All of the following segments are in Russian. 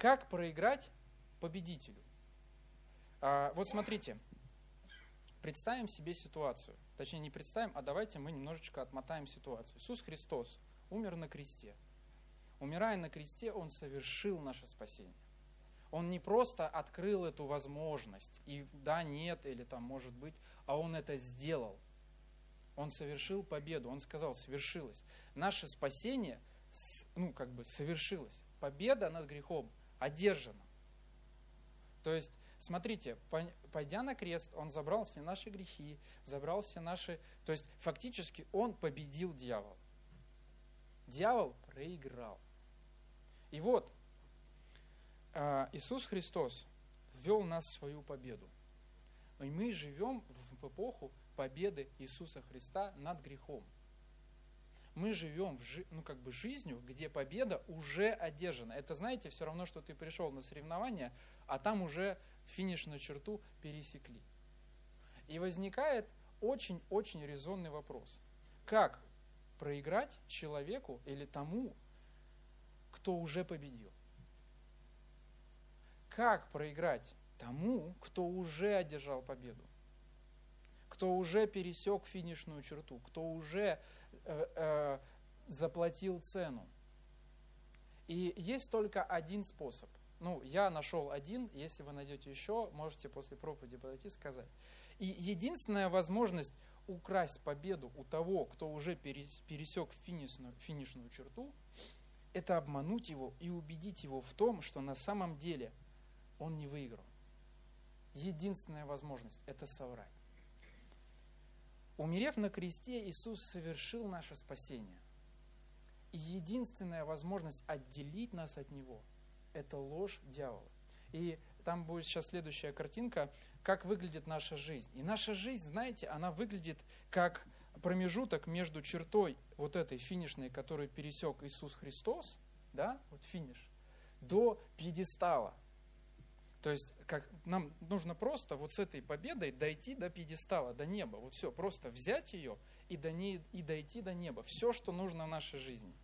Как проиграть победителю? А, вот смотрите, представим себе ситуацию. Точнее, не представим, а давайте мы немножечко отмотаем ситуацию. Иисус Христос умер на кресте. Умирая на кресте, Он совершил наше спасение. Он не просто открыл эту возможность, и да, нет, или там может быть, а Он это сделал. Он совершил победу, Он сказал, свершилось. Наше спасение, ну, как бы совершилось. Победа над грехом одержана. То есть, смотрите, пойдя на крест, Он забрал все наши грехи, забрал все наши... То есть, фактически, Он победил дьявола. Дьявол проиграл. И вот, а, Иисус Христос ввел нас в свою победу. И мы живем в эпоху победы Иисуса Христа над грехом. Мы живем в жи- ну, как бы жизнью, где победа уже одержана. Это, знаете, все равно, что ты пришел на соревнования, а там уже финишную черту пересекли. И возникает очень-очень резонный вопрос. Как проиграть человеку или тому, кто уже победил? Как проиграть тому, кто уже одержал победу? Кто уже пересек финишную черту? Кто уже э, э, заплатил цену? И есть только один способ. Ну, я нашел один, если вы найдете еще, можете после проповеди подойти и сказать. И единственная возможность украсть победу у того, кто уже пересек финишную, финишную черту, это обмануть его и убедить его в том, что на самом деле он не выиграл. Единственная возможность – это соврать. Умерев на кресте, Иисус совершил наше спасение. И единственная возможность отделить нас от Него – это ложь дьявола. И там будет сейчас следующая картинка, как выглядит наша жизнь. И наша жизнь, знаете, она выглядит как промежуток между чертой вот этой финишной, которую пересек Иисус Христос, да, вот финиш, до пьедестала. То есть как, нам нужно просто вот с этой победой дойти до пьедестала, до неба. Вот все, просто взять ее и, до ней, и дойти до неба. Все, что нужно в нашей жизни.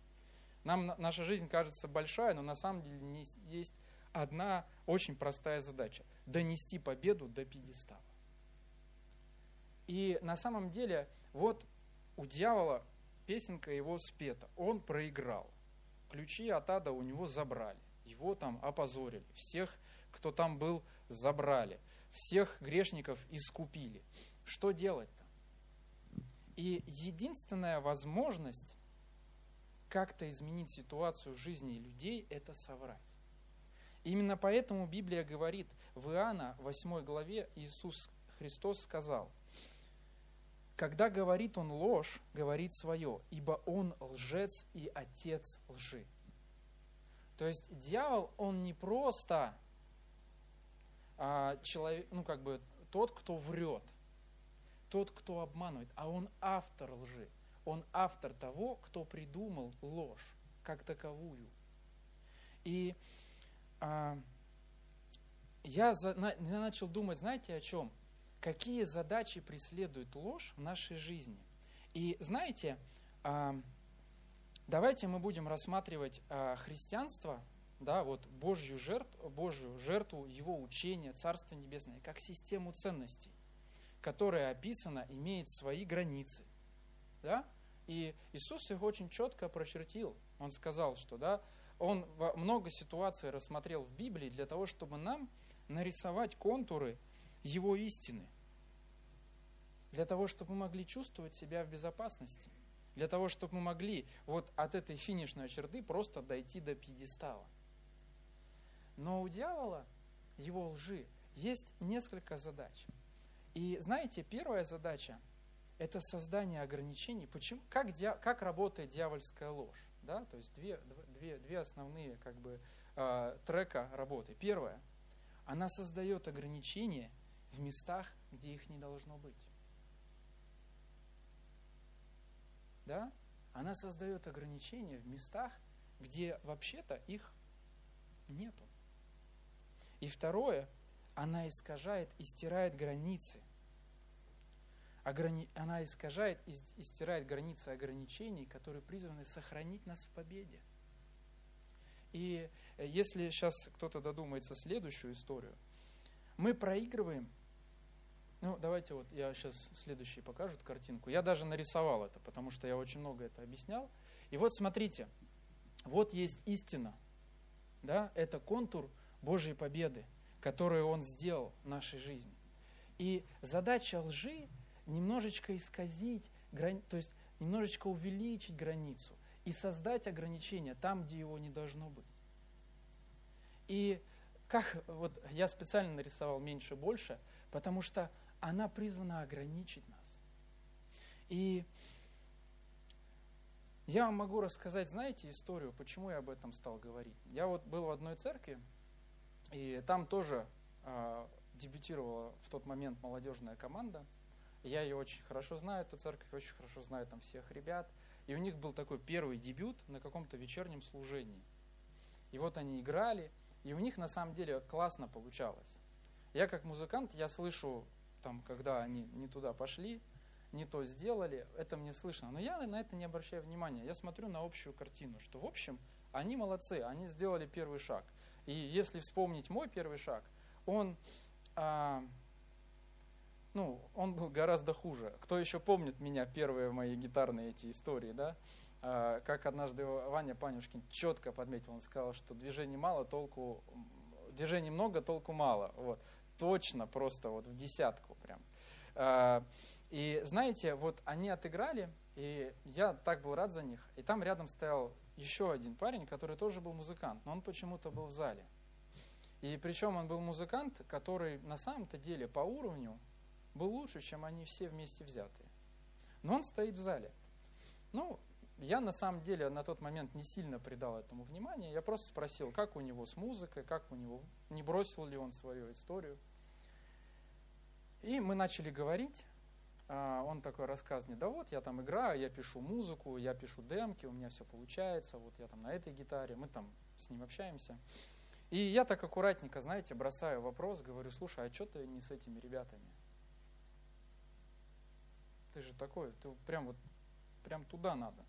Нам наша жизнь кажется большая, но на самом деле не, есть одна очень простая задача – донести победу до пьедестала. И на самом деле, вот у дьявола песенка его спета, он проиграл. Ключи от ада у него забрали, его там опозорили, всех, кто там был, забрали, всех грешников искупили. Что делать-то? И единственная возможность как-то изменить ситуацию в жизни людей – это соврать. Именно поэтому Библия говорит, в Иоанна 8 главе Иисус Христос сказал, когда говорит он ложь, говорит свое, ибо он лжец и отец лжи. То есть дьявол, он не просто а, человек, ну как бы тот, кто врет, тот, кто обманывает, а он автор лжи. Он автор того, кто придумал ложь как таковую. И а, я, за, на, я начал думать, знаете, о чем? Какие задачи преследует ложь в нашей жизни? И знаете, а, давайте мы будем рассматривать а, христианство, да, вот Божью жертву, Божью жертву, его учение, Царство Небесное, как систему ценностей, которая описана, имеет свои границы. Да? И Иисус их очень четко прочертил. Он сказал, что да, он много ситуаций рассмотрел в Библии для того, чтобы нам нарисовать контуры его истины. Для того, чтобы мы могли чувствовать себя в безопасности. Для того, чтобы мы могли вот от этой финишной черты просто дойти до пьедестала. Но у дьявола, его лжи, есть несколько задач. И знаете, первая задача – это создание ограничений. Почему? Как, как работает дьявольская ложь? Да? То есть две, две, две основные как бы, э, трека работы. Первое. Она создает ограничения в местах, где их не должно быть. Да? Она создает ограничения в местах, где вообще-то их нету. И второе, она искажает и стирает границы. Она искажает и стирает границы ограничений, которые призваны сохранить нас в победе. И если сейчас кто-то додумается следующую историю, мы проигрываем. Ну, давайте вот я сейчас следующий покажу картинку. Я даже нарисовал это, потому что я очень много это объяснял. И вот смотрите, вот есть истина. Да, это контур Божьей победы, которую Он сделал в нашей жизни. И задача лжи немножечко исказить, то есть немножечко увеличить границу и создать ограничения там, где его не должно быть. И как вот я специально нарисовал меньше больше, потому что она призвана ограничить нас. И я вам могу рассказать, знаете, историю, почему я об этом стал говорить. Я вот был в одной церкви, и там тоже э, дебютировала в тот момент молодежная команда. Я ее очень хорошо знаю, эту церковь, очень хорошо знаю там всех ребят. И у них был такой первый дебют на каком-то вечернем служении. И вот они играли, и у них на самом деле классно получалось. Я как музыкант, я слышу, там, когда они не туда пошли, не то сделали, это мне слышно. Но я на это не обращаю внимания. Я смотрю на общую картину, что в общем они молодцы, они сделали первый шаг. И если вспомнить мой первый шаг, он, а, ну, он был гораздо хуже. Кто еще помнит меня, первые мои гитарные эти истории, да? А, как однажды Ваня Панюшкин четко подметил, он сказал, что движений мало, толку, движений много, толку мало. Вот. Точно, просто вот в десятку прям. А, и знаете, вот они отыграли, и я так был рад за них. И там рядом стоял еще один парень, который тоже был музыкант, но он почему-то был в зале. И причем он был музыкант, который на самом-то деле по уровню был лучше, чем они все вместе взятые. Но он стоит в зале. Ну, я на самом деле на тот момент не сильно придал этому внимания. Я просто спросил, как у него с музыкой, как у него, не бросил ли он свою историю. И мы начали говорить. А, он такой рассказывает мне, да вот, я там играю, я пишу музыку, я пишу демки, у меня все получается, вот я там на этой гитаре, мы там с ним общаемся. И я так аккуратненько, знаете, бросаю вопрос, говорю, слушай, а что ты не с этими ребятами? Ты же такой, ты прям вот, прям туда надо.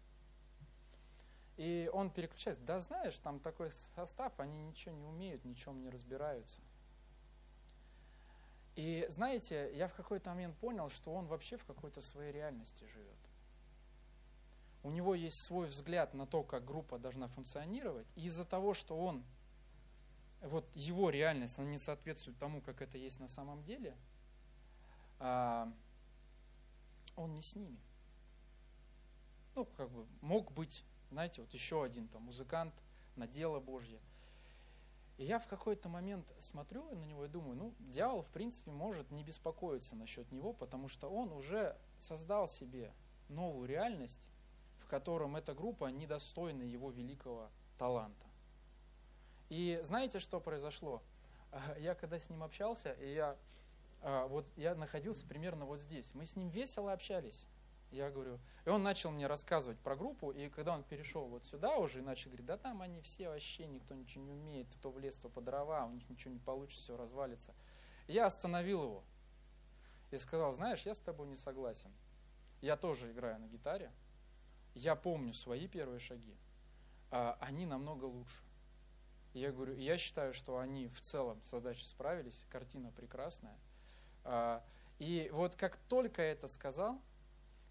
И он переключается. Да знаешь, там такой состав, они ничего не умеют, ничем не разбираются. И знаете, я в какой-то момент понял, что он вообще в какой-то своей реальности живет. У него есть свой взгляд на то, как группа должна функционировать. И из-за того, что он, вот его реальность, она не соответствует тому, как это есть на самом деле, а, он не с ними. Ну, как бы, мог быть знаете, вот еще один там музыкант на дело Божье. И я в какой-то момент смотрю на него и думаю, ну, дьявол, в принципе, может не беспокоиться насчет него, потому что он уже создал себе новую реальность, в котором эта группа недостойна его великого таланта. И знаете, что произошло? Я когда с ним общался, и я, а, вот, я находился примерно вот здесь. Мы с ним весело общались. Я говорю, и он начал мне рассказывать про группу, и когда он перешел вот сюда уже и начал говорить, да там они все вообще, никто ничего не умеет, кто в лес, то по дрова, у них ничего не получится, все развалится. я остановил его и сказал, знаешь, я с тобой не согласен. Я тоже играю на гитаре, я помню свои первые шаги, а они намного лучше. я говорю, я считаю, что они в целом с задачей справились, картина прекрасная. А, и вот как только это сказал,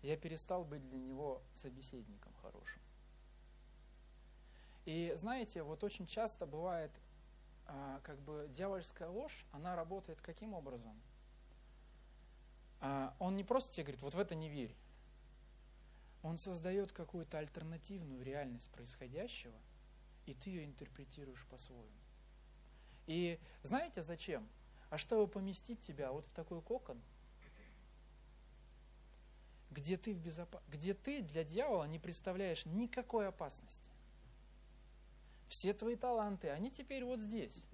я перестал быть для него собеседником хорошим. И знаете, вот очень часто бывает, а, как бы дьявольская ложь, она работает каким образом? А, он не просто тебе говорит, вот в это не верь. Он создает какую-то альтернативную реальность происходящего, и ты ее интерпретируешь по-своему. И знаете зачем? А чтобы поместить тебя вот в такой кокон – где ты, в безопас... где ты для дьявола не представляешь никакой опасности. Все твои таланты, они теперь вот здесь,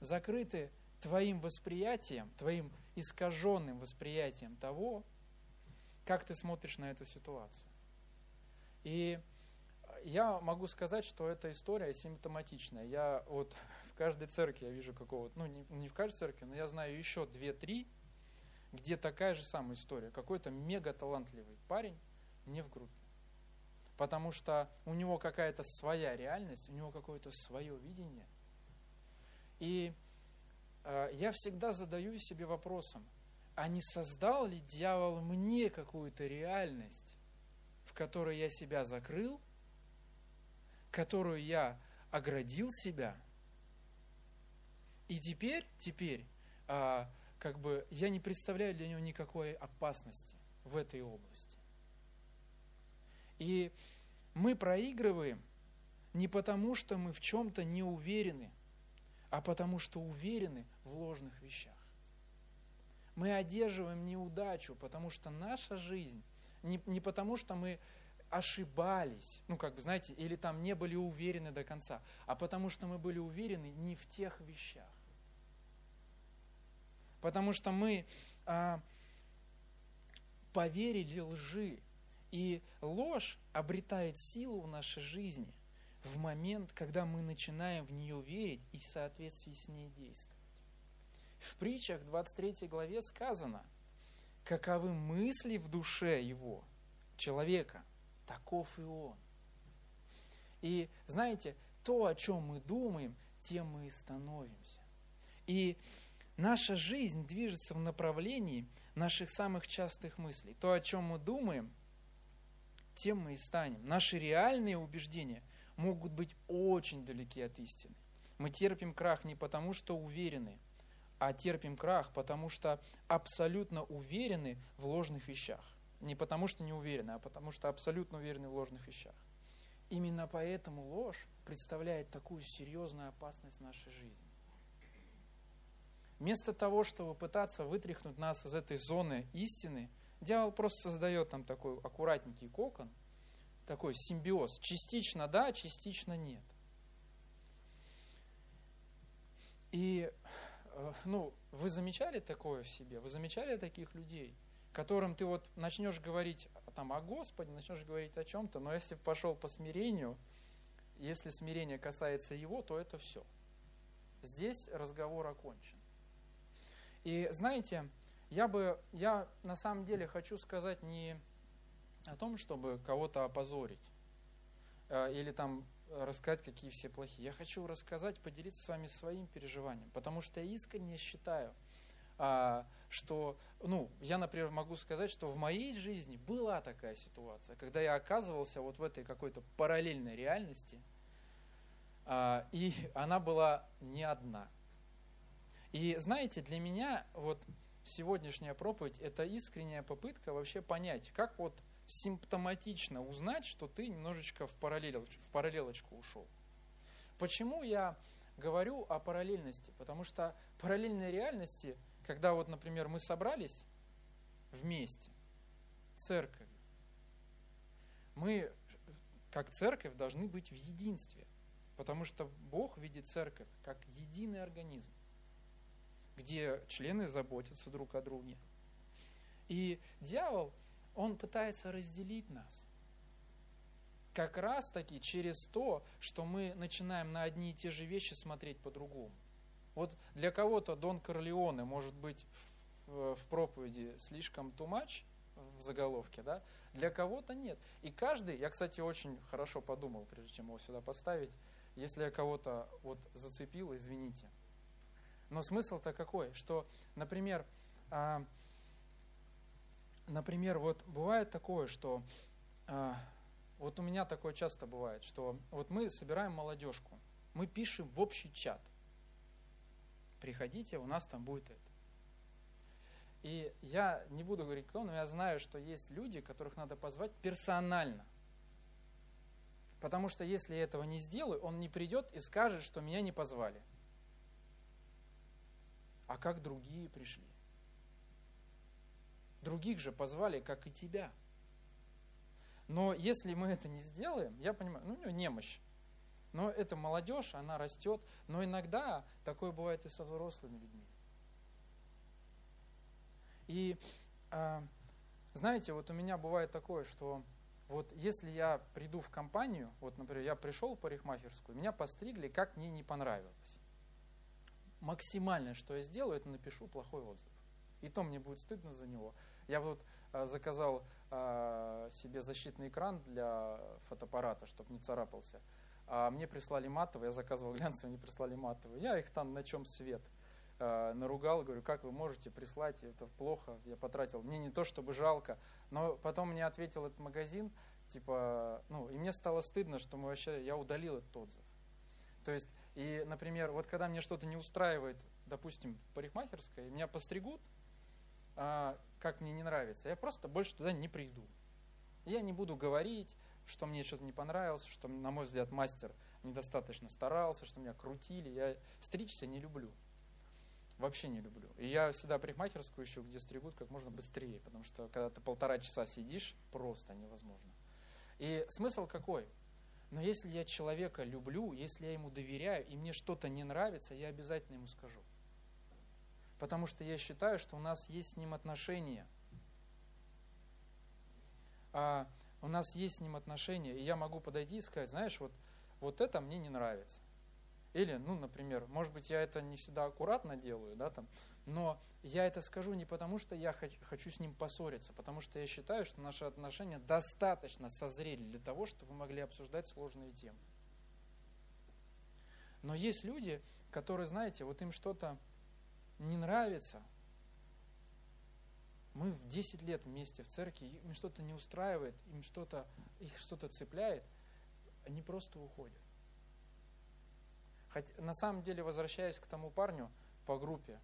закрыты твоим восприятием, твоим искаженным восприятием того, как ты смотришь на эту ситуацию. И я могу сказать, что эта история симптоматичная. Я вот в каждой церкви я вижу какого-то, ну не, не в каждой церкви, но я знаю еще две-три где такая же самая история. Какой-то мега талантливый парень не в группе. потому что у него какая-то своя реальность, у него какое-то свое видение. И э, я всегда задаю себе вопросом, а не создал ли дьявол мне какую-то реальность, в которой я себя закрыл, которую я оградил себя, и теперь, теперь, а, как бы я не представляю для него никакой опасности в этой области. И мы проигрываем не потому, что мы в чем-то не уверены, а потому что уверены в ложных вещах. Мы одерживаем неудачу, потому что наша жизнь, не, не потому что мы ошибались, ну как бы, знаете, или там не были уверены до конца, а потому что мы были уверены не в тех вещах. Потому что мы а, поверили лжи, и ложь обретает силу в нашей жизни в момент, когда мы начинаем в нее верить и в соответствии с ней действовать. В притчах 23 главе сказано, каковы мысли в душе его, человека, таков и он. И знаете, то, о чем мы думаем, тем мы и становимся. И наша жизнь движется в направлении наших самых частых мыслей. То, о чем мы думаем, тем мы и станем. Наши реальные убеждения могут быть очень далеки от истины. Мы терпим крах не потому, что уверены, а терпим крах, потому что абсолютно уверены в ложных вещах. Не потому, что не уверены, а потому, что абсолютно уверены в ложных вещах. Именно поэтому ложь представляет такую серьезную опасность в нашей жизни. Вместо того, чтобы пытаться вытряхнуть нас из этой зоны истины, дьявол просто создает там такой аккуратненький кокон, такой симбиоз. Частично да, частично нет. И э, ну, вы замечали такое в себе? Вы замечали таких людей, которым ты вот начнешь говорить там, о Господе, начнешь говорить о чем-то, но если пошел по смирению, если смирение касается его, то это все. Здесь разговор окончен. И знаете, я бы, я на самом деле хочу сказать не о том, чтобы кого-то опозорить э, или там рассказать, какие все плохие. Я хочу рассказать, поделиться с вами своим переживанием, потому что я искренне считаю, а, что, ну, я, например, могу сказать, что в моей жизни была такая ситуация, когда я оказывался вот в этой какой-то параллельной реальности, а, и она была не одна – и знаете, для меня вот сегодняшняя проповедь – это искренняя попытка вообще понять, как вот симптоматично узнать, что ты немножечко в, параллелочку, в параллелочку ушел. Почему я говорю о параллельности? Потому что параллельной реальности, когда вот, например, мы собрались вместе, церковь, мы, как церковь, должны быть в единстве, потому что Бог видит церковь как единый организм где члены заботятся друг о друге. И дьявол, он пытается разделить нас. Как раз таки через то, что мы начинаем на одни и те же вещи смотреть по-другому. Вот для кого-то Дон Корлеоне может быть в, в проповеди слишком too much, в заголовке, да? Для кого-то нет. И каждый, я, кстати, очень хорошо подумал, прежде чем его сюда поставить, если я кого-то вот зацепил, извините. Но смысл-то какой? Что, например, а, например, вот бывает такое, что а, вот у меня такое часто бывает, что вот мы собираем молодежку, мы пишем в общий чат. Приходите, у нас там будет это. И я не буду говорить кто, но я знаю, что есть люди, которых надо позвать персонально. Потому что если я этого не сделаю, он не придет и скажет, что меня не позвали а как другие пришли. Других же позвали, как и тебя. Но если мы это не сделаем, я понимаю, ну у него немощь. Но это молодежь, она растет. Но иногда такое бывает и со взрослыми людьми. И э, знаете, вот у меня бывает такое, что вот если я приду в компанию, вот, например, я пришел в парикмахерскую, меня постригли, как мне не понравилось максимальное, что я сделаю, это напишу плохой отзыв. И то мне будет стыдно за него. Я вот а, заказал а, себе защитный экран для фотоаппарата, чтобы не царапался. А мне прислали матовый, я заказывал глянцевый, мне прислали матовый. Я их там на чем свет а, наругал, говорю, как вы можете прислать, это плохо, я потратил. Мне не то, чтобы жалко, но потом мне ответил этот магазин, типа, ну, и мне стало стыдно, что мы вообще, я удалил этот отзыв. То есть, и, например, вот когда мне что-то не устраивает, допустим, в парикмахерской, меня постригут, а, как мне не нравится, я просто больше туда не приду. Я не буду говорить, что мне что-то не понравилось, что, на мой взгляд, мастер недостаточно старался, что меня крутили. Я стричься не люблю. Вообще не люблю. И я всегда парикмахерскую ищу, где стригут как можно быстрее, потому что когда ты полтора часа сидишь, просто невозможно. И смысл какой? Но если я человека люблю, если я ему доверяю, и мне что-то не нравится, я обязательно ему скажу. Потому что я считаю, что у нас есть с ним отношения. А у нас есть с ним отношения, и я могу подойти и сказать, знаешь, вот, вот это мне не нравится. Или, ну, например, может быть, я это не всегда аккуратно делаю, да, там, но я это скажу не потому, что я хочу, с ним поссориться, потому что я считаю, что наши отношения достаточно созрели для того, чтобы мы могли обсуждать сложные темы. Но есть люди, которые, знаете, вот им что-то не нравится. Мы в 10 лет вместе в церкви, им что-то не устраивает, им что-то, их что-то цепляет, они просто уходят. Хотя, на самом деле, возвращаясь к тому парню по группе,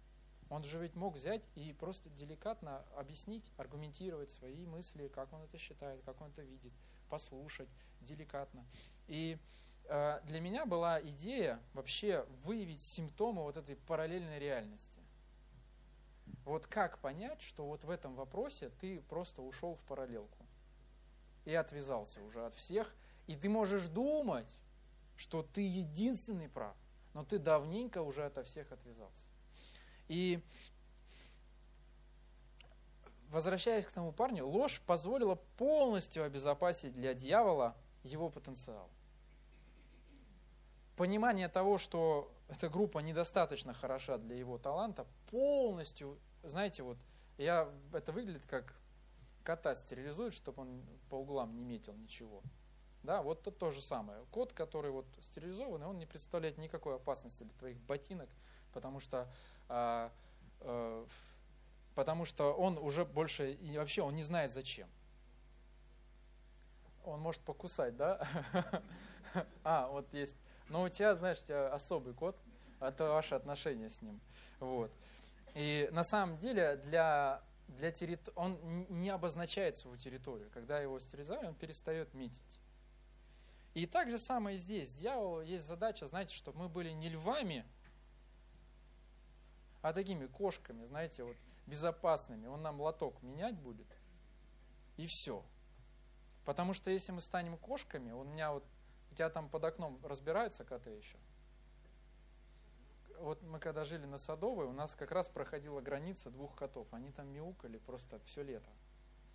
он же ведь мог взять и просто деликатно объяснить, аргументировать свои мысли, как он это считает, как он это видит, послушать деликатно. И э, для меня была идея вообще выявить симптомы вот этой параллельной реальности. Вот как понять, что вот в этом вопросе ты просто ушел в параллелку и отвязался уже от всех, и ты можешь думать, что ты единственный прав, но ты давненько уже ото всех отвязался. И возвращаясь к тому парню, ложь позволила полностью обезопасить для дьявола его потенциал. Понимание того, что эта группа недостаточно хороша для его таланта, полностью, знаете, вот я, это выглядит как кота стерилизуют, чтобы он по углам не метил ничего. Да, вот то, то же самое. Кот, который вот стерилизованный, он не представляет никакой опасности для твоих ботинок, потому что, а, а, потому что он уже больше, и вообще он не знает зачем. Он может покусать, да? А, вот есть. Но у тебя, знаешь, у особый кот, это ваши отношения с ним. Вот. И на самом деле для, для территор... он не обозначает свою территорию. Когда его стерилизовали, он перестает метить. И так же самое здесь. Дьяволу есть задача, знаете, чтобы мы были не львами, а такими кошками, знаете, вот безопасными. Он нам лоток менять будет, и все. Потому что если мы станем кошками, у меня вот, у тебя там под окном разбираются коты еще? Вот мы когда жили на Садовой, у нас как раз проходила граница двух котов. Они там мяукали просто все лето.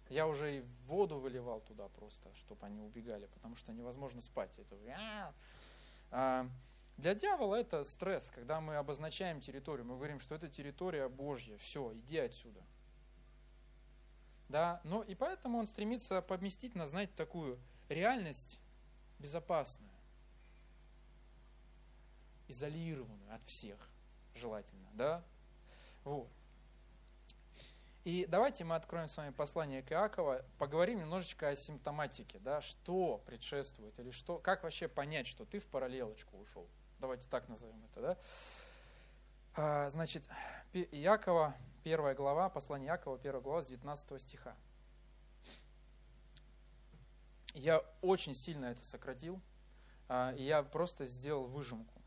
Я уже и воду выливал туда просто, чтобы они убегали, потому что невозможно спать. Это... А, для дьявола это стресс, когда мы обозначаем территорию, мы говорим, что это территория Божья, все, иди отсюда. Да, но и поэтому он стремится поместить нас, знаете, такую реальность безопасную, изолированную от всех, желательно, да, вот. И давайте мы откроем с вами послание к Иакова, поговорим немножечко о симптоматике, да, что предшествует, или что, как вообще понять, что ты в параллелочку ушел. Давайте так назовем это, да. А, значит, Иакова, первая глава, послание Иакова, первая глава с 19 стиха. Я очень сильно это сократил, а, и я просто сделал выжимку.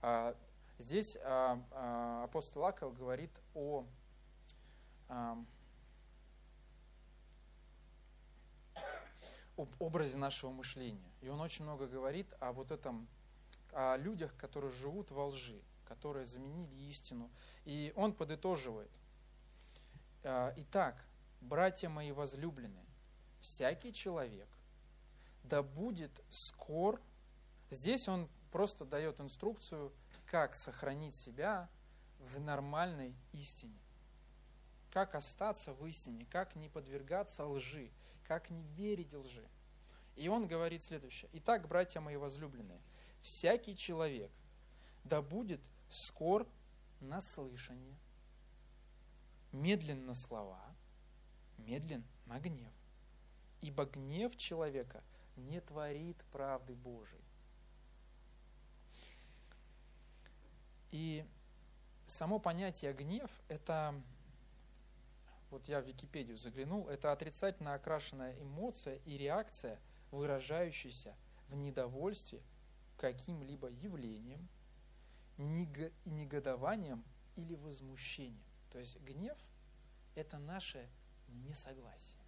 А, здесь апостол Иаков говорит о об образе нашего мышления. И он очень много говорит о вот этом, о людях, которые живут во лжи, которые заменили истину. И он подытоживает. «А, Итак, братья мои возлюбленные, всякий человек да будет скор. Здесь он просто дает инструкцию, как сохранить себя в нормальной истине. Как остаться в истине, как не подвергаться лжи, как не верить лжи. И он говорит следующее. Итак, братья мои возлюбленные, всякий человек да будет скор на слышание, медлен на слова, медлен на гнев. Ибо гнев человека не творит правды Божией. И само понятие гнев – это, вот я в Википедию заглянул, это отрицательно окрашенная эмоция и реакция, выражающаяся в недовольстве каким-либо явлением, негодованием или возмущением. То есть гнев – это наше несогласие.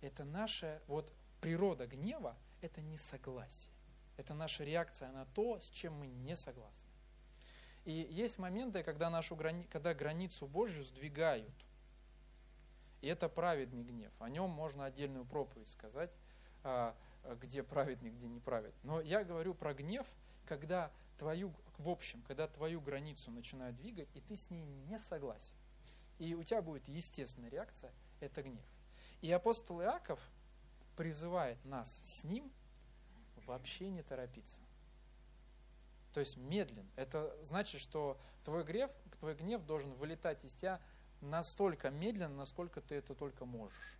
Это наша, вот природа гнева – это несогласие. Это наша реакция на то, с чем мы не согласны. И есть моменты, когда, нашу грани... когда границу Божью сдвигают. И это праведный гнев. О нем можно отдельную проповедь сказать, а, где праведный, где неправедный. Но я говорю про гнев, когда твою, в общем, когда твою границу начинают двигать, и ты с ней не согласен. И у тебя будет естественная реакция – это гнев. И апостол Иаков призывает нас с ним вообще не торопиться. То есть медленно. Это значит, что твой гнев, твой гнев должен вылетать из тебя настолько медленно, насколько ты это только можешь.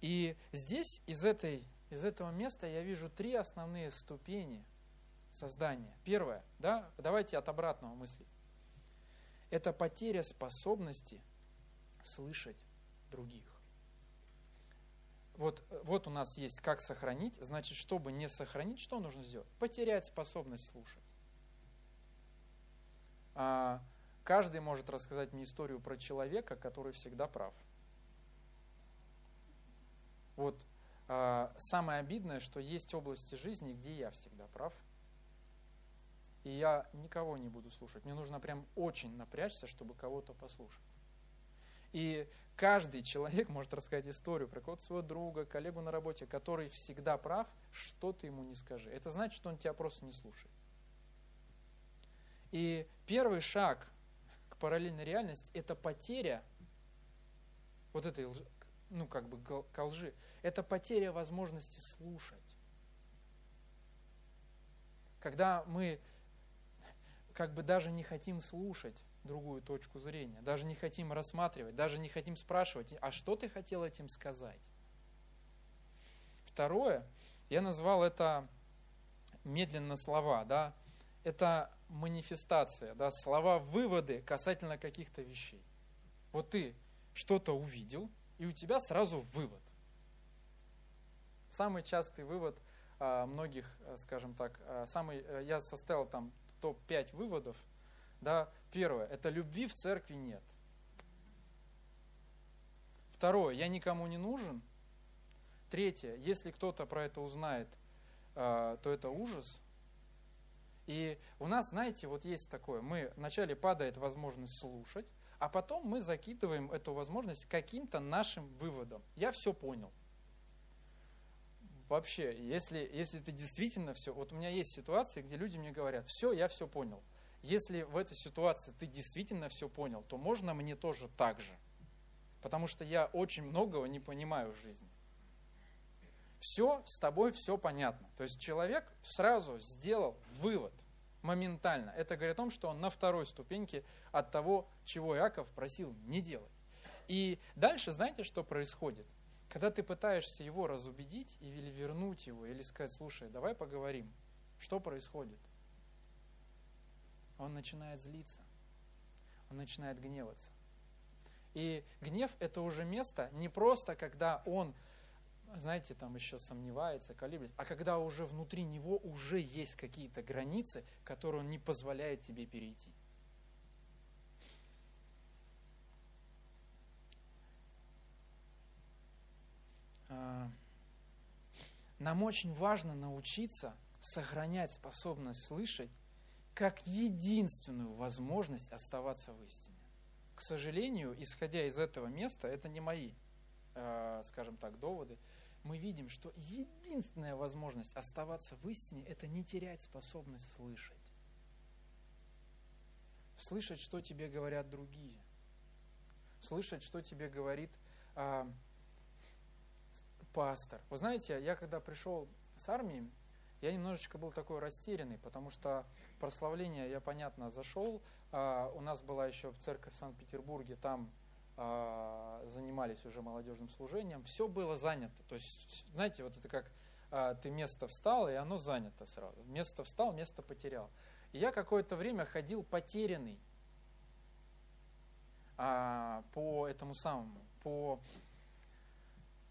И здесь, из, этой, из этого места, я вижу три основные ступени создания. Первое, да, давайте от обратного мысли. Это потеря способности слышать других. Вот, вот у нас есть как сохранить. Значит, чтобы не сохранить, что нужно сделать? Потерять способность слушать. А, каждый может рассказать мне историю про человека, который всегда прав. Вот а, самое обидное, что есть области жизни, где я всегда прав. И я никого не буду слушать. Мне нужно прям очень напрячься, чтобы кого-то послушать. И каждый человек может рассказать историю про кого-то своего друга, коллегу на работе, который всегда прав, что ты ему не скажи. Это значит, что он тебя просто не слушает. И первый шаг к параллельной реальности – это потеря вот этой, ну, как бы, к лжи. Это потеря возможности слушать. Когда мы как бы даже не хотим слушать другую точку зрения, даже не хотим рассматривать, даже не хотим спрашивать, а что ты хотел этим сказать? Второе, я назвал это медленно слова, да, это манифестация, да, слова-выводы касательно каких-то вещей. Вот ты что-то увидел, и у тебя сразу вывод. Самый частый вывод а, многих, а, скажем так, а, самый, э, я составил там топ-5 выводов, да, первое, это любви в церкви нет. Второе, я никому не нужен. Третье, если кто-то про это узнает, а, то это ужас. И у нас, знаете, вот есть такое, мы вначале падает возможность слушать, а потом мы закидываем эту возможность каким-то нашим выводом. Я все понял. Вообще, если, если ты действительно все... Вот у меня есть ситуации, где люди мне говорят, все, я все понял. Если в этой ситуации ты действительно все понял, то можно мне тоже так же. Потому что я очень многого не понимаю в жизни. Все, с тобой все понятно. То есть человек сразу сделал вывод моментально. Это говорит о том, что он на второй ступеньке от того, чего Иаков просил не делать. И дальше знаете, что происходит? Когда ты пытаешься его разубедить или вернуть его, или сказать, слушай, давай поговорим, что происходит? Он начинает злиться, он начинает гневаться. И гнев – это уже место не просто, когда он, знаете, там еще сомневается, колеблется, а когда уже внутри него уже есть какие-то границы, которые он не позволяет тебе перейти. А, нам очень важно научиться сохранять способность слышать как единственную возможность оставаться в истине. К сожалению, исходя из этого места, это не мои, э, скажем так, доводы, мы видим, что единственная возможность оставаться в истине – это не терять способность слышать. слышать, что тебе говорят другие, слышать, что тебе говорит а, пастор. Вы знаете, я когда пришел с армии, я немножечко был такой растерянный, потому что прославление я, понятно, зашел. А, у нас была еще церковь в Санкт-Петербурге, там а, занимались уже молодежным служением. Все было занято. То есть, знаете, вот это как а, ты место встал, и оно занято сразу. Место встал, место потерял. И я какое-то время ходил потерянный по этому самому, по,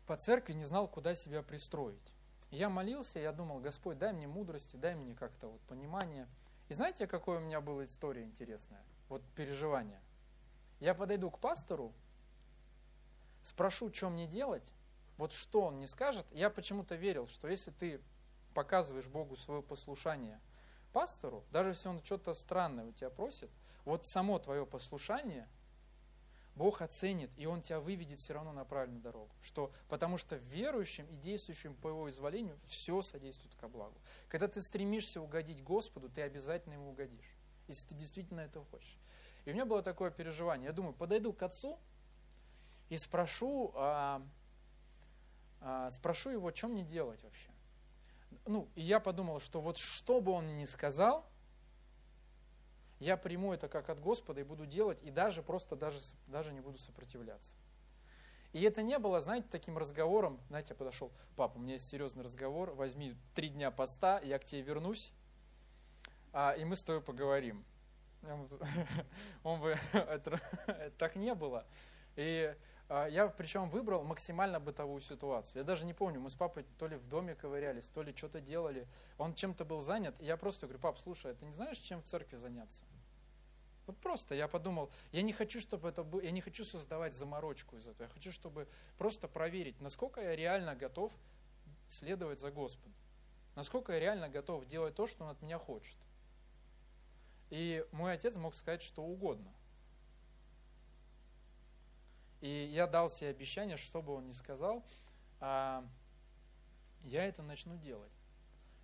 по церкви, не знал, куда себя пристроить. Я молился, я думал, Господь, дай мне мудрости, дай мне как-то вот понимание. И знаете, какое у меня была история интересная? Вот переживание. Я подойду к пастору, спрошу, что мне делать, вот что он мне скажет. Я почему-то верил, что если ты показываешь Богу свое послушание пастору, даже если он что-то странное у тебя просит, вот само твое послушание – Бог оценит, и Он тебя выведет все равно на правильную дорогу. Что, потому что верующим и действующим по Его изволению все содействует ко благу. Когда ты стремишься угодить Господу, ты обязательно Ему угодишь. Если ты действительно этого хочешь. И у меня было такое переживание. Я думаю, подойду к отцу и спрошу, а, а, спрошу его, что мне делать вообще. Ну, и я подумал, что вот что бы он мне ни сказал – я приму это как от Господа и буду делать, и даже просто даже, даже не буду сопротивляться. И это не было, знаете, таким разговором, знаете, я подошел, папа, у меня есть серьезный разговор, возьми три дня поста, я к тебе вернусь, а, и мы с тобой поговорим. Он бы, это, так не было. И я причем выбрал максимально бытовую ситуацию. Я даже не помню, мы с папой то ли в доме ковырялись, то ли что-то делали. Он чем-то был занят. И я просто говорю, пап, слушай, а ты не знаешь, чем в церкви заняться? Вот просто я подумал, я не хочу, чтобы это было, я не хочу создавать заморочку из этого. Я хочу, чтобы просто проверить, насколько я реально готов следовать за Господом. Насколько я реально готов делать то, что Он от меня хочет. И мой отец мог сказать что угодно. И я дал себе обещание, что бы он ни сказал, а я это начну делать.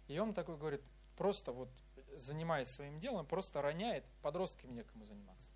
И он такой говорит, просто вот занимаясь своим делом, просто роняет, подростками некому заниматься.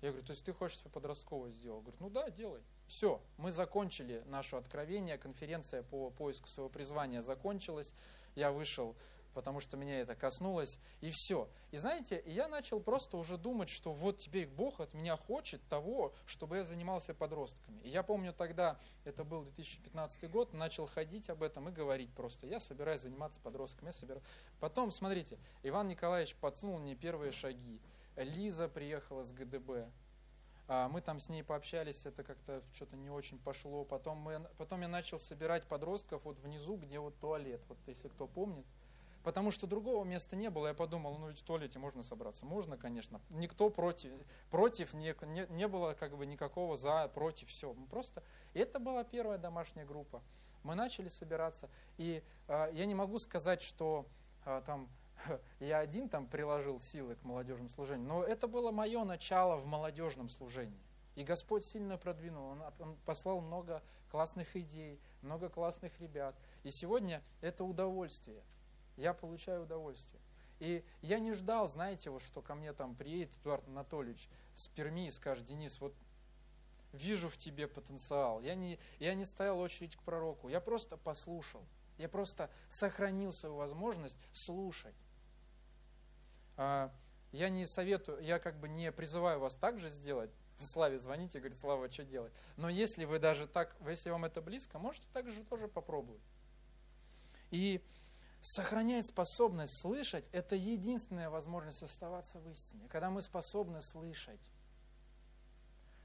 Я говорю, то есть ты хочешь себе подростковое сделать? Говорит, ну да, делай. Все, мы закончили наше откровение, конференция по поиску своего призвания закончилась, я вышел потому что меня это коснулось, и все. И знаете, я начал просто уже думать, что вот теперь Бог от меня хочет того, чтобы я занимался подростками. И я помню тогда, это был 2015 год, начал ходить об этом и говорить просто. Я собираюсь заниматься подростками. Я собираюсь. Потом, смотрите, Иван Николаевич подсунул мне первые шаги. Лиза приехала с ГДБ. А, мы там с ней пообщались, это как-то что-то не очень пошло. Потом, мы, потом я начал собирать подростков вот внизу, где вот туалет, вот если кто помнит. Потому что другого места не было. Я подумал, ну ведь в туалете можно собраться. Можно, конечно. Никто против, против не, не, не было как бы никакого за, против, все. Просто это была первая домашняя группа. Мы начали собираться. И э, я не могу сказать, что э, там я один там приложил силы к молодежному служению, но это было мое начало в молодежном служении. И Господь сильно продвинул, он, он послал много классных идей, много классных ребят. И сегодня это удовольствие – я получаю удовольствие. И я не ждал, знаете, вот что ко мне там приедет Эдуард Анатольевич с Перми и скажет, Денис, вот вижу в тебе потенциал. Я не, я не стоял очередь к пророку, я просто послушал. Я просто сохранил свою возможность слушать. А, я не советую, я как бы не призываю вас так же сделать. Славе звоните, говорит, Слава, что делать? Но если вы даже так, если вам это близко, можете так же тоже попробовать. И Сохранять способность слышать – это единственная возможность оставаться в истине, когда мы способны слышать.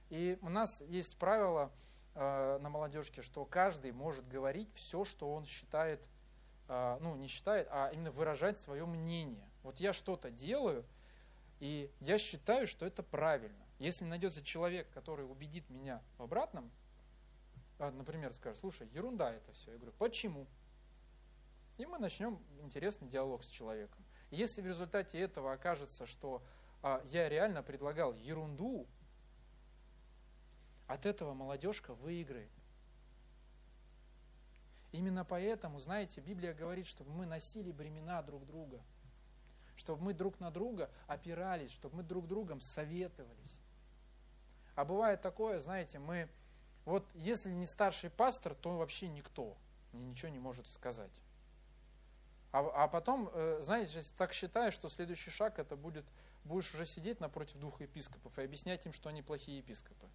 И у нас есть правило э, на молодежке, что каждый может говорить все, что он считает, э, ну не считает, а именно выражать свое мнение. Вот я что-то делаю, и я считаю, что это правильно. Если найдется человек, который убедит меня в обратном, э, например, скажет, слушай, ерунда это все. Я говорю, почему? И мы начнем интересный диалог с человеком. Если в результате этого окажется, что а, я реально предлагал ерунду, от этого молодежка выиграет. Именно поэтому, знаете, Библия говорит, чтобы мы носили бремена друг друга. чтобы мы друг на друга опирались, чтобы мы друг другом советовались. А бывает такое, знаете, мы, вот если не старший пастор, то вообще никто мне ничего не может сказать. А, а потом, э, знаете, так считаешь, что следующий шаг это будет, будешь уже сидеть напротив двух епископов и объяснять им, что они плохие епископы.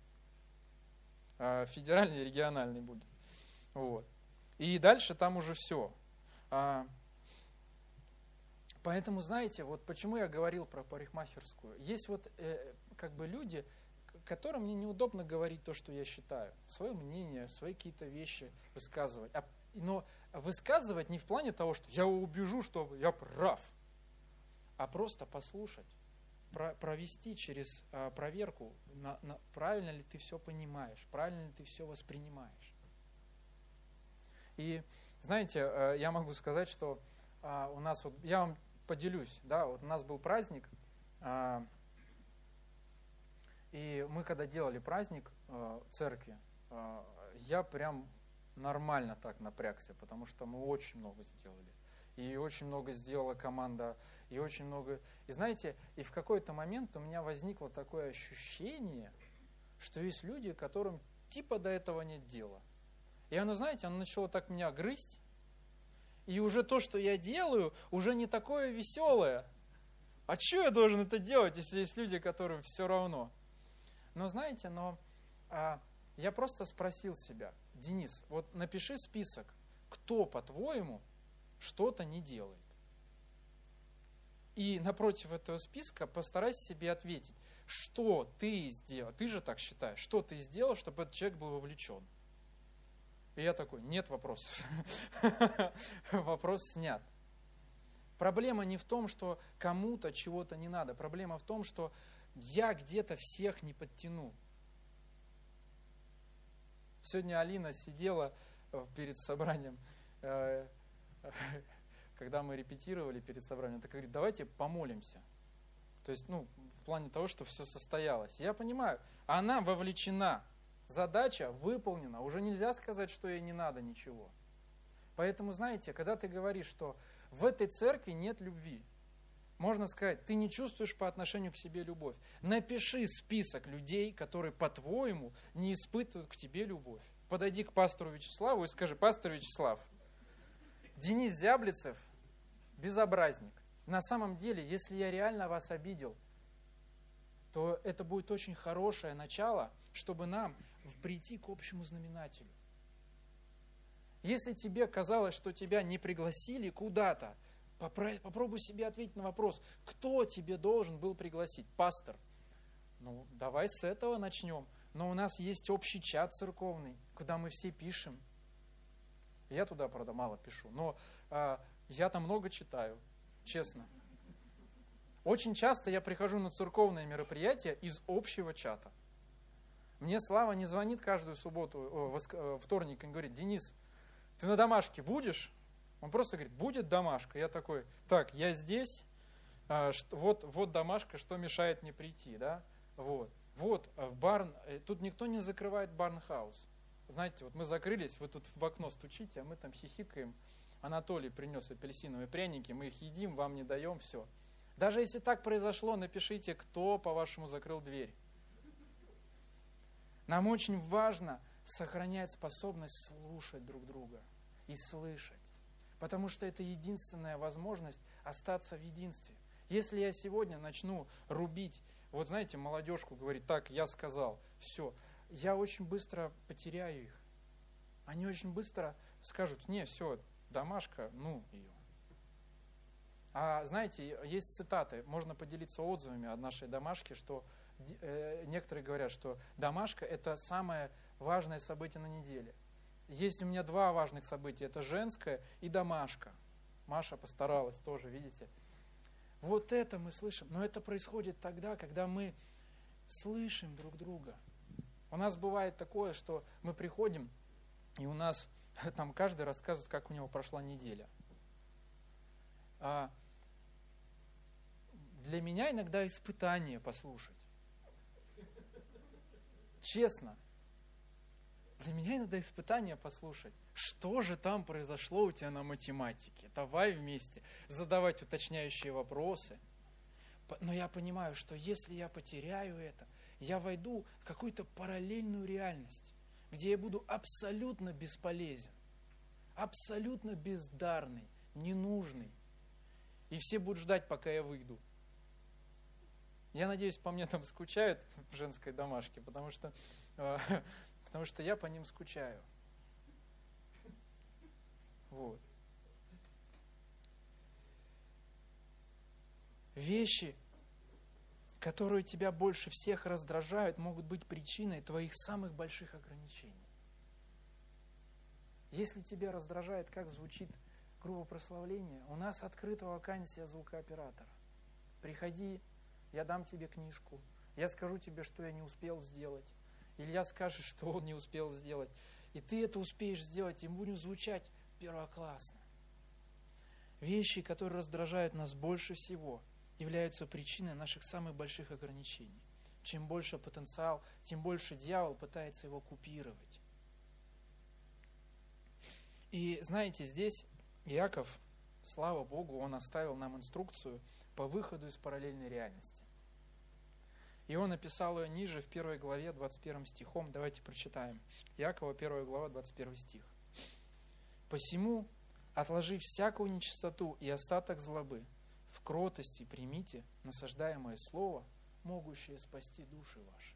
А федеральный и региональный будет. Вот. И дальше там уже все. А, поэтому, знаете, вот почему я говорил про парикмахерскую. Есть вот э, как бы люди, которым мне неудобно говорить то, что я считаю. Свое мнение, свои какие-то вещи высказывать. А, но высказывать не в плане того, что я убежу, что я прав, а просто послушать, про, провести через а, проверку, на, на, правильно ли ты все понимаешь, правильно ли ты все воспринимаешь. И знаете, э, я могу сказать, что а, у нас вот, я вам поделюсь, да, вот у нас был праздник, а, и мы когда делали праздник э, церкви, э, я прям нормально так напрягся, потому что мы очень много сделали. И очень много сделала команда, и очень много... И знаете, и в какой-то момент у меня возникло такое ощущение, что есть люди, которым типа до этого нет дела. И оно, знаете, оно начало так меня грызть, и уже то, что я делаю, уже не такое веселое. А что я должен это делать, если есть люди, которым все равно? Но знаете, но а, я просто спросил себя, Денис, вот напиши список, кто, по-твоему, что-то не делает. И напротив этого списка постарайся себе ответить, что ты сделал, ты же так считаешь, что ты сделал, чтобы этот человек был вовлечен. И я такой, нет вопросов. Вопрос снят. Проблема не в том, что кому-то чего-то не надо. Проблема в том, что я где-то всех не подтяну. Сегодня Алина сидела э, перед собранием, э, когда мы репетировали перед собранием, она говорит, давайте помолимся. То есть, ну, в плане того, что все состоялось. Я понимаю, она вовлечена задача выполнена. Уже нельзя сказать, что ей не надо ничего. Поэтому, знаете, когда ты говоришь, что в этой церкви нет любви, можно сказать, ты не чувствуешь по отношению к себе любовь. Напиши список людей, которые, по-твоему, не испытывают к тебе любовь. Подойди к пастору Вячеславу и скажи, пастор Вячеслав, Денис Зяблицев – безобразник. На самом деле, если я реально вас обидел, то это будет очень хорошее начало, чтобы нам прийти к общему знаменателю. Если тебе казалось, что тебя не пригласили куда-то, попробуй себе ответить на вопрос, кто тебе должен был пригласить? Пастор. Ну, давай с этого начнем. Но у нас есть общий чат церковный, куда мы все пишем. Я туда, правда, мало пишу, но а, я там много читаю, честно. Очень часто я прихожу на церковные мероприятия из общего чата. Мне Слава не звонит каждую субботу, э, вторник и говорит, Денис, ты на домашке будешь? Он просто говорит, будет домашка. Я такой, так, я здесь, а, вот, вот домашка, что мешает мне прийти, да? Вот, вот, э, барн, э, тут никто не закрывает барнхаус. Знаете, вот мы закрылись, вы тут в окно стучите, а мы там хихикаем. Анатолий принес апельсиновые пряники, мы их едим, вам не даем, все. Даже если так произошло, напишите, кто, по-вашему, закрыл дверь. Нам очень важно сохранять способность слушать друг друга и слышать. Потому что это единственная возможность остаться в единстве. Если я сегодня начну рубить, вот знаете, молодежку говорит, так, я сказал, все, я очень быстро потеряю их. Они очень быстро скажут, не, все, домашка, ну ее. А знаете, есть цитаты, можно поделиться отзывами от нашей домашки, что Э, некоторые говорят, что домашка – это самое важное событие на неделе. Есть у меня два важных события. Это женское и домашка. Маша постаралась тоже, видите. Вот это мы слышим. Но это происходит тогда, когда мы слышим друг друга. У нас бывает такое, что мы приходим, и у нас там каждый рассказывает, как у него прошла неделя. А для меня иногда испытание послушать. Честно. Для меня иногда испытание послушать, что же там произошло у тебя на математике. Давай вместе задавать уточняющие вопросы. Но я понимаю, что если я потеряю это, я войду в какую-то параллельную реальность, где я буду абсолютно бесполезен, абсолютно бездарный, ненужный. И все будут ждать, пока я выйду. Я надеюсь, по мне там скучают в женской домашке, потому что, э, потому что я по ним скучаю. Вот. Вещи, которые тебя больше всех раздражают, могут быть причиной твоих самых больших ограничений. Если тебя раздражает, как звучит группа прославления, у нас открыта вакансия звукооператора. Приходи, я дам тебе книжку, я скажу тебе, что я не успел сделать. Илья скажет, что он не успел сделать. И ты это успеешь сделать, и будем звучать первоклассно. Вещи, которые раздражают нас больше всего, являются причиной наших самых больших ограничений. Чем больше потенциал, тем больше дьявол пытается его купировать. И знаете, здесь Иаков, слава Богу, он оставил нам инструкцию по выходу из параллельной реальности. И он написал ее ниже в первой главе 21 стихом. Давайте прочитаем. Иакова, 1 глава, 21 стих. «Посему, отложив всякую нечистоту и остаток злобы, в кротости примите насаждаемое слово, могущее спасти души ваши.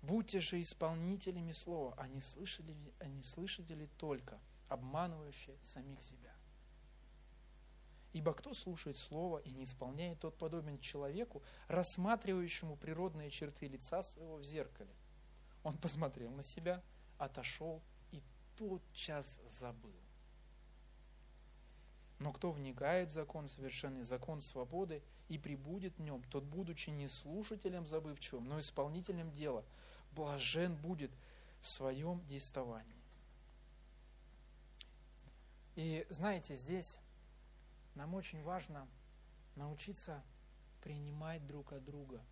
Будьте же исполнителями слова, а не слышали, а не слышали только, обманывающие самих себя. Ибо кто слушает слово и не исполняет, тот подобен человеку, рассматривающему природные черты лица своего в зеркале. Он посмотрел на себя, отошел и тот час забыл. Но кто вникает в закон совершенный, закон свободы, и прибудет в нем, тот, будучи не слушателем забывчивым, но исполнителем дела, блажен будет в своем действовании. И знаете, здесь нам очень важно научиться принимать друг от друга.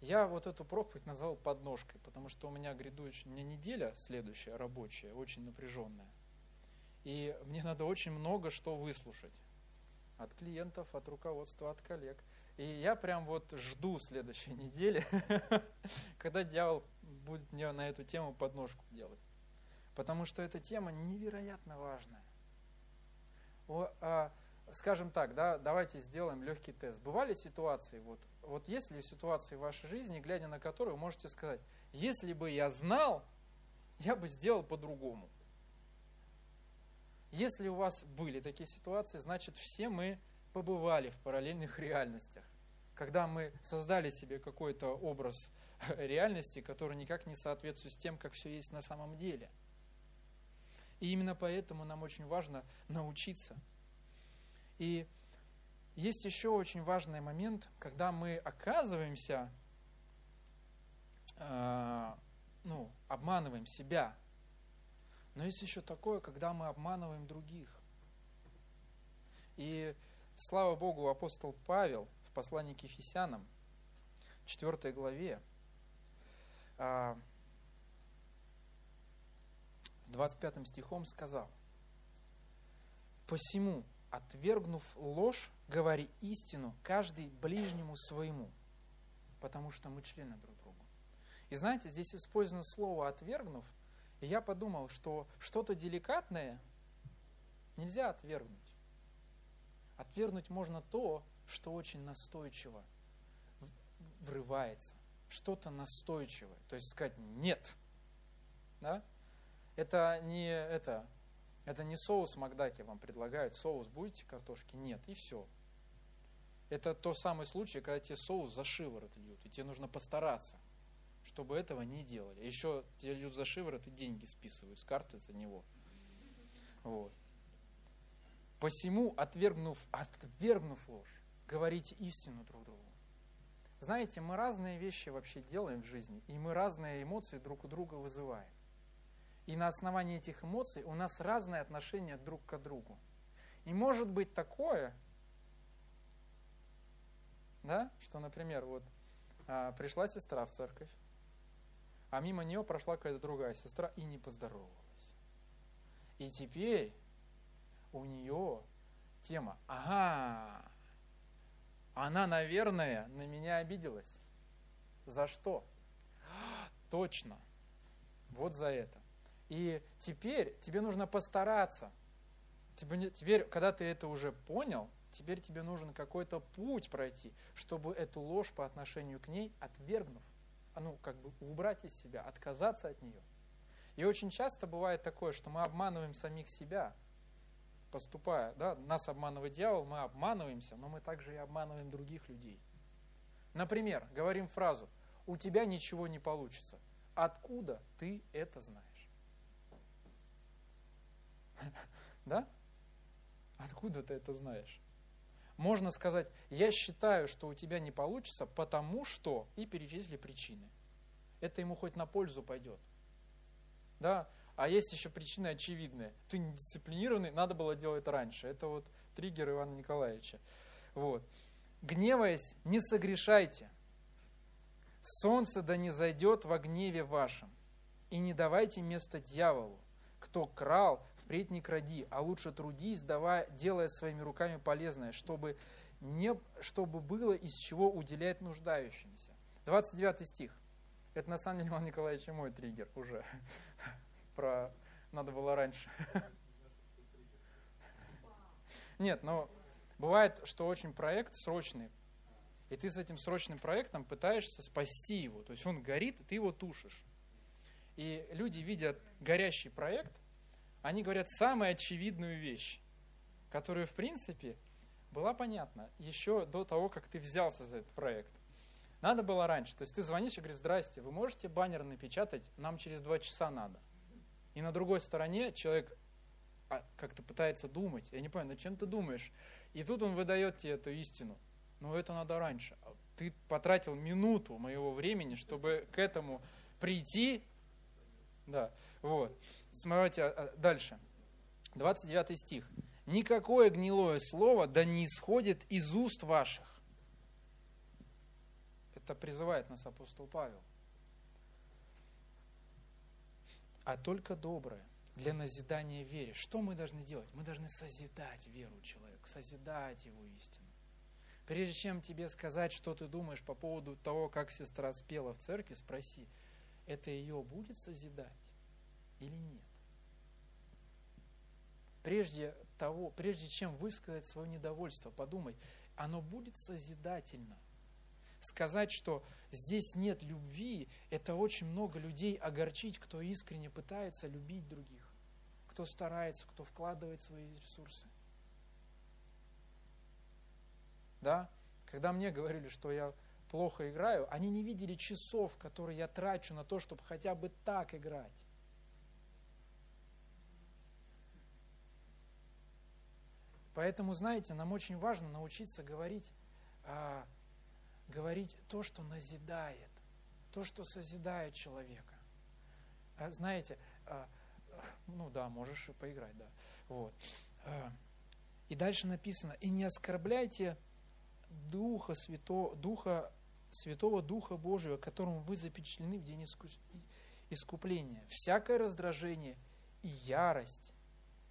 Я вот эту проповедь назвал подножкой, потому что у меня грядущая, у меня неделя следующая рабочая, очень напряженная. И мне надо очень много что выслушать. От клиентов, от руководства, от коллег. И я прям вот жду следующей недели, когда дьявол будет мне на эту тему подножку делать. Потому что эта тема невероятно важная. А, скажем так, да, давайте сделаем легкий тест. Бывали ситуации, вот, вот есть ли ситуации в вашей жизни, глядя на которые вы можете сказать, если бы я знал, я бы сделал по-другому. Если у вас были такие ситуации, значит все мы побывали в параллельных реальностях, когда мы создали себе какой-то образ реальности, который никак не соответствует с тем, как все есть на самом деле. И именно поэтому нам очень важно научиться. И есть еще очень важный момент, когда мы оказываемся, э, ну, обманываем себя, но есть еще такое, когда мы обманываем других. И слава Богу, апостол Павел в послании к Ефесянам, 4 главе, 25 а, стихом сказал, «Посему, отвергнув ложь, говори истину каждый ближнему своему, потому что мы члены друг другу». И знаете, здесь использовано слово «отвергнув», и я подумал, что что-то деликатное нельзя отвергнуть. Отвергнуть можно то, что очень настойчиво врывается, что-то настойчивое. То есть сказать «нет». Да? Это не это, это не соус Макдаки вам предлагают, соус будете картошки? Нет, и все. Это тот самый случай, когда тебе соус за шиворот льют, и тебе нужно постараться – чтобы этого не делали. Еще тебе льют за шиворот и деньги списывают с карты за него. Вот. Посему, отвергнув, отвергнув ложь, говорите истину друг другу. Знаете, мы разные вещи вообще делаем в жизни, и мы разные эмоции друг у друга вызываем. И на основании этих эмоций у нас разное отношение друг к другу. И может быть такое, да, что, например, вот а, пришла сестра в церковь, а мимо нее прошла какая-то другая сестра и не поздоровалась. И теперь у нее тема, ага, она, наверное, на меня обиделась. За что? Точно. Вот за это. И теперь тебе нужно постараться. Теперь, когда ты это уже понял, теперь тебе нужен какой-то путь пройти, чтобы эту ложь по отношению к ней, отвергнув, а ну, как бы убрать из себя, отказаться от нее. И очень часто бывает такое, что мы обманываем самих себя, поступая, да, нас обманывает дьявол, мы обманываемся, но мы также и обманываем других людей. Например, говорим фразу «У тебя ничего не получится». Откуда ты это знаешь? Да? Откуда ты это знаешь? Можно сказать, я считаю, что у тебя не получится, потому что, и перечисли причины. Это ему хоть на пользу пойдет. Да? А есть еще причины очевидные. Ты не дисциплинированный, надо было делать раньше. Это вот триггер Ивана Николаевича. Вот. Гневаясь, не согрешайте. Солнце да не зайдет во гневе вашем. И не давайте место дьяволу. Кто крал, впредь не кради, а лучше трудись, давая, делая своими руками полезное, чтобы, не, чтобы было из чего уделять нуждающимся. 29 стих. Это на самом деле Иван Николаевич мой триггер уже. Про надо было раньше. Нет, но бывает, что очень проект срочный, и ты с этим срочным проектом пытаешься спасти его. То есть он горит, ты его тушишь. И люди видят горящий проект, они говорят самую очевидную вещь, которая, в принципе, была понятна еще до того, как ты взялся за этот проект. Надо было раньше. То есть ты звонишь и говоришь, здрасте, вы можете баннер напечатать, нам через два часа надо. И на другой стороне человек а, как-то пытается думать. Я не понимаю, над чем ты думаешь? И тут он выдает тебе эту истину. Но это надо раньше. Ты потратил минуту моего времени, чтобы к этому прийти. Да, вот. Смотрите а, а, дальше. 29 стих. «Никакое гнилое слово да не исходит из уст ваших». Это призывает нас апостол Павел. А только доброе для назидания вере. Что мы должны делать? Мы должны созидать веру человека, созидать его истину. Прежде чем тебе сказать, что ты думаешь по поводу того, как сестра спела в церкви, спроси, это ее будет созидать или нет? Прежде, того, прежде чем высказать свое недовольство, подумай, оно будет созидательно. Сказать, что здесь нет любви, это очень много людей огорчить, кто искренне пытается любить других, кто старается, кто вкладывает свои ресурсы. Да? Когда мне говорили, что я плохо играю, они не видели часов, которые я трачу на то, чтобы хотя бы так играть. Поэтому, знаете, нам очень важно научиться говорить, а, говорить то, что назидает, то, что созидает человека. А, знаете, а, ну да, можешь поиграть, да. Вот. А, и дальше написано, и не оскорбляйте Духа Святого, Духа Святого Духа Божьего, которому вы запечатлены в день искупления. Всякое раздражение и ярость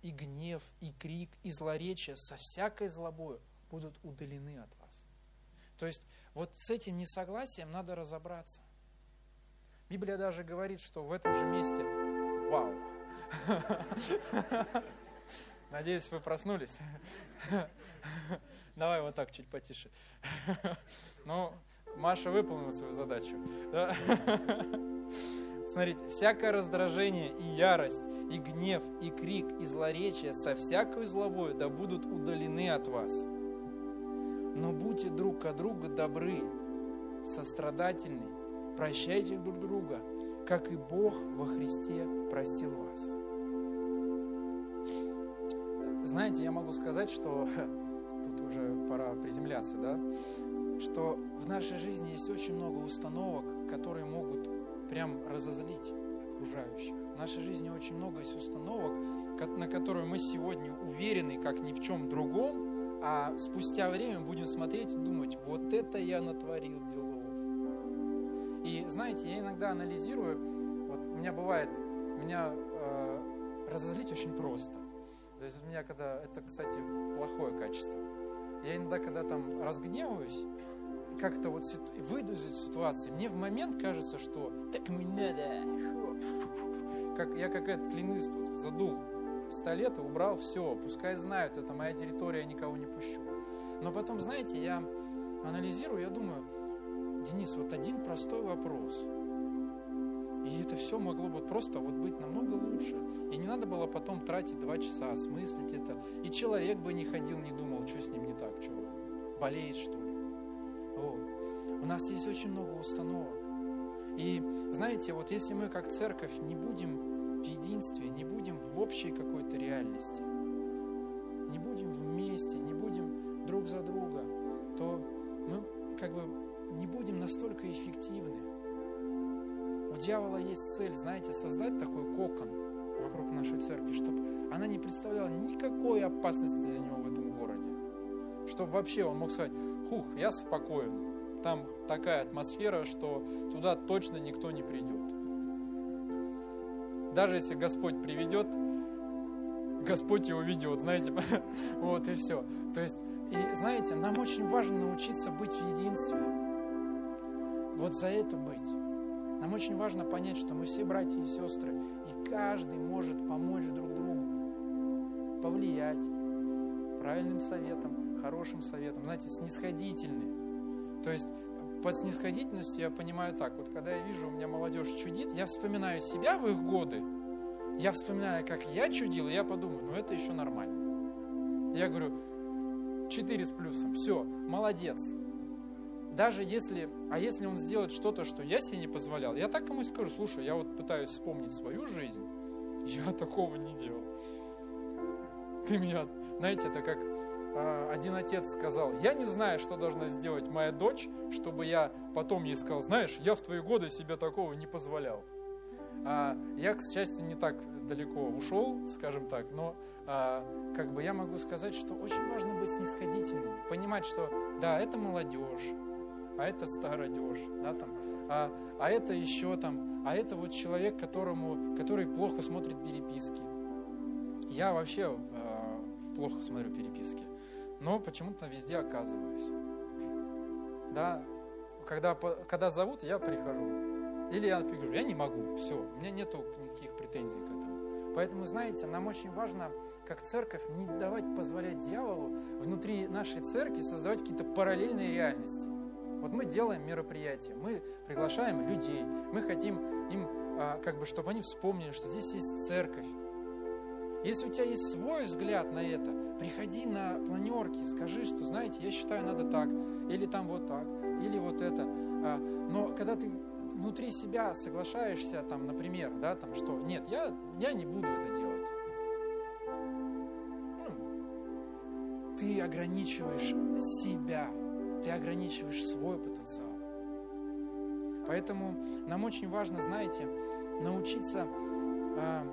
и гнев, и крик, и злоречие со всякой злобою будут удалены от вас. То есть вот с этим несогласием надо разобраться. Библия даже говорит, что в этом же месте... Вау! Надеюсь, вы проснулись. Давай вот так, чуть потише. Ну, Маша выполнила свою задачу. Да? Смотрите, всякое раздражение и ярость, и гнев, и крик, и злоречие со всякой злобой да будут удалены от вас. Но будьте друг к другу добры, сострадательны, прощайте друг друга, как и Бог во Христе простил вас. Знаете, я могу сказать, что тут уже пора приземляться, да, что в нашей жизни есть очень много установок, которые могут прям разозлить окружающих. В нашей жизни очень много есть установок, на которые мы сегодня уверены, как ни в чем другом, а спустя время будем смотреть и думать, вот это я натворил делов. И знаете, я иногда анализирую, вот у меня бывает, меня э, разозлить очень просто. То есть у меня когда, это, кстати, плохое качество. Я иногда, когда там разгневаюсь, как-то вот выйду из этой ситуации, мне в момент кажется, что так мне надо. Как, я как этот клинист тут задул пистолет убрал все. Пускай знают, это моя территория, я никого не пущу. Но потом, знаете, я анализирую, я думаю, Денис, вот один простой вопрос. И это все могло бы просто вот быть намного лучше. И не надо было потом тратить два часа, осмыслить это. И человек бы не ходил, не думал, что с ним не так, что болеет что ли. Вот. У нас есть очень много установок. И знаете, вот если мы как церковь не будем в единстве, не будем в общей какой-то реальности, не будем вместе, не будем друг за друга, то мы как бы не будем настолько эффективны. У дьявола есть цель, знаете, создать такой кокон вокруг нашей церкви, чтобы она не представляла никакой опасности для него в этом городе. Чтобы вообще он мог сказать, хух, я спокоен, там такая атмосфера, что туда точно никто не придет. Даже если Господь приведет, Господь его ведет, знаете, вот и все. То есть, и знаете, нам очень важно научиться быть в единстве. Вот за это быть. Нам очень важно понять, что мы все братья и сестры, и каждый может помочь друг другу, повлиять правильным советом, хорошим советом, знаете, снисходительным. То есть под снисходительностью я понимаю так, вот когда я вижу, у меня молодежь чудит, я вспоминаю себя в их годы, я вспоминаю, как я чудил, и я подумаю, ну это еще нормально. Я говорю, 4 с плюсом, все, молодец, даже если, а если он сделает что-то, что я себе не позволял, я так ему скажу, слушай, я вот пытаюсь вспомнить свою жизнь, я такого не делал. Ты меня, знаете, это как один отец сказал, я не знаю, что должна сделать моя дочь, чтобы я потом ей сказал, знаешь, я в твои годы себе такого не позволял. А, я, к счастью, не так далеко ушел, скажем так, но а, как бы я могу сказать, что очень важно быть снисходительным, понимать, что да, это молодежь, а это стародеж, да, там, а, а это еще там, а это вот человек, которому, который плохо смотрит переписки. Я вообще э, плохо смотрю переписки, но почему-то везде оказываюсь. Да, когда, когда зовут, я прихожу. Или я говорю, я не могу, все, у меня нету никаких претензий к этому. Поэтому, знаете, нам очень важно, как церковь, не давать позволять дьяволу внутри нашей церкви создавать какие-то параллельные реальности. Вот мы делаем мероприятие, мы приглашаем людей, мы хотим им, а, как бы, чтобы они вспомнили, что здесь есть церковь. Если у тебя есть свой взгляд на это, приходи на планерки, скажи, что, знаете, я считаю, надо так, или там вот так, или вот это. А, но когда ты внутри себя соглашаешься, там, например, да, там, что нет, я, я не буду это делать. Ну, ты ограничиваешь себя ты ограничиваешь свой потенциал. Поэтому нам очень важно, знаете, научиться э,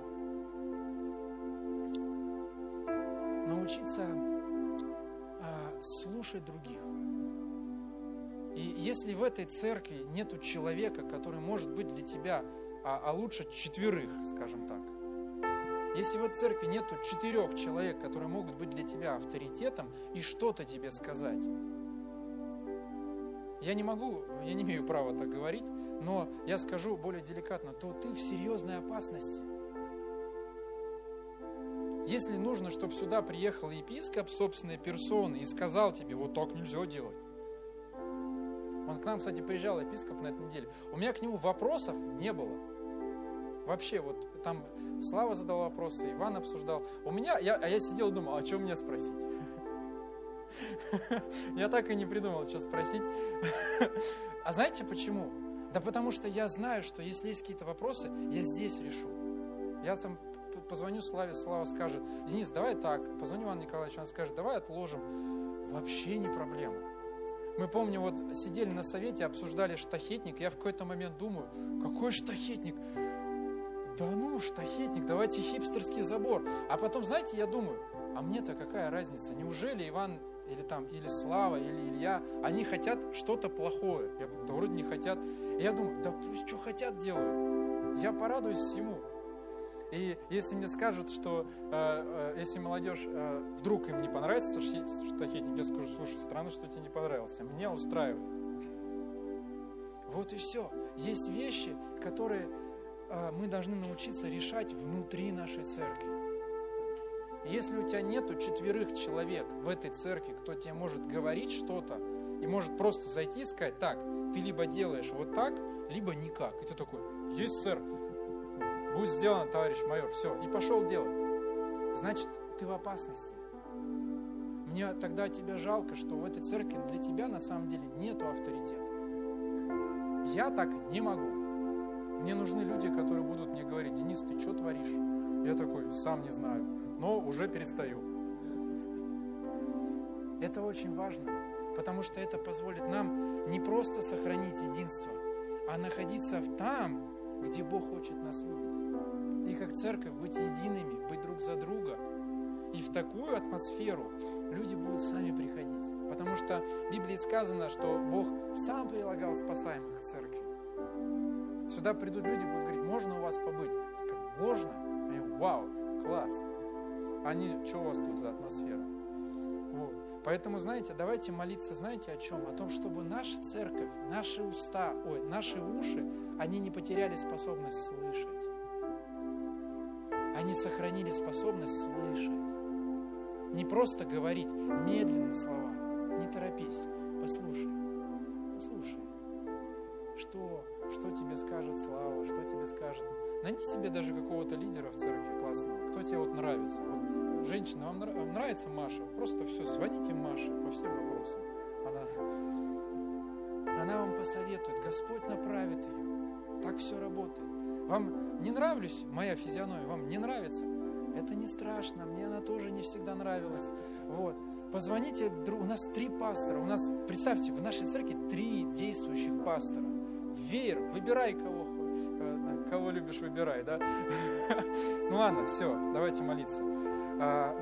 научиться э, слушать других. И если в этой церкви нету человека, который может быть для тебя, а, а лучше четверых, скажем так, если в этой церкви нету четырех человек, которые могут быть для тебя авторитетом и что-то тебе сказать, я не могу, я не имею права так говорить, но я скажу более деликатно, то ты в серьезной опасности. Если нужно, чтобы сюда приехал епископ собственной персоны и сказал тебе, вот так нельзя делать. Он к нам, кстати, приезжал, епископ на этой неделе. У меня к нему вопросов не было. Вообще, вот там Слава задал вопросы, Иван обсуждал. У меня, я, а я сидел и думал, а что мне спросить? Я так и не придумал, что спросить. А знаете почему? Да потому что я знаю, что если есть какие-то вопросы, я здесь решу. Я там позвоню Славе, Слава скажет, Денис, давай так. Позвоню Ивану Николаевичу, он скажет, давай отложим. Вообще не проблема. Мы помню, вот сидели на совете, обсуждали штахетник. Я в какой-то момент думаю, какой штахетник? Да ну, штахетник, давайте хипстерский забор. А потом, знаете, я думаю, а мне-то какая разница? Неужели Иван или там, или Слава, или Илья, они хотят что-то плохое. Я говорю, да вроде не хотят. И я думаю, да пусть что хотят делают. Я порадуюсь всему. И если мне скажут, что э, э, если молодежь э, вдруг им не понравится штахетник, я скажу, слушай, странно, что тебе не понравился. Меня устраивает. Вот и все. Есть вещи, которые э, мы должны научиться решать внутри нашей церкви. Если у тебя нету четверых человек в этой церкви, кто тебе может говорить что-то и может просто зайти и сказать, так, ты либо делаешь вот так, либо никак. И ты такой, есть, сэр, будет сделано, товарищ майор, все, и пошел делать. Значит, ты в опасности. Мне тогда тебя жалко, что в этой церкви для тебя на самом деле нету авторитета. Я так не могу. Мне нужны люди, которые будут мне говорить, Денис, ты что творишь? Я такой, сам не знаю, но уже перестаю. Это очень важно, потому что это позволит нам не просто сохранить единство, а находиться там, где Бог хочет нас видеть. И как церковь быть едиными, быть друг за друга. И в такую атмосферу люди будут сами приходить. Потому что в Библии сказано, что Бог сам прилагал спасаемых к церкви. Сюда придут люди, будут говорить, можно у вас побыть? Скажут, можно? Они, вау, класс. Они, что у вас тут за атмосфера? Вот. Поэтому, знаете, давайте молиться, знаете о чем? О том, чтобы наша церковь, наши уста, ой, наши уши, они не потеряли способность слышать. Они сохранили способность слышать. Не просто говорить медленно слова, не торопись, послушай, послушай. Что, что тебе скажет Слава, что тебе скажет... Найди себе даже какого-то лидера в церкви классного, кто тебе вот нравится. Вот, женщина, вам, нравится Маша? Просто все, звоните Маше по всем вопросам. Она, она вам посоветует, Господь направит ее. Так все работает. Вам не нравлюсь, моя физиономия, вам не нравится? Это не страшно, мне она тоже не всегда нравилась. Вот. Позвоните, у нас три пастора. У нас, представьте, в нашей церкви три действующих пастора. Веер, выбирай кого, э, кого любишь, выбирай, да? Ну ладно, все, давайте молиться. А,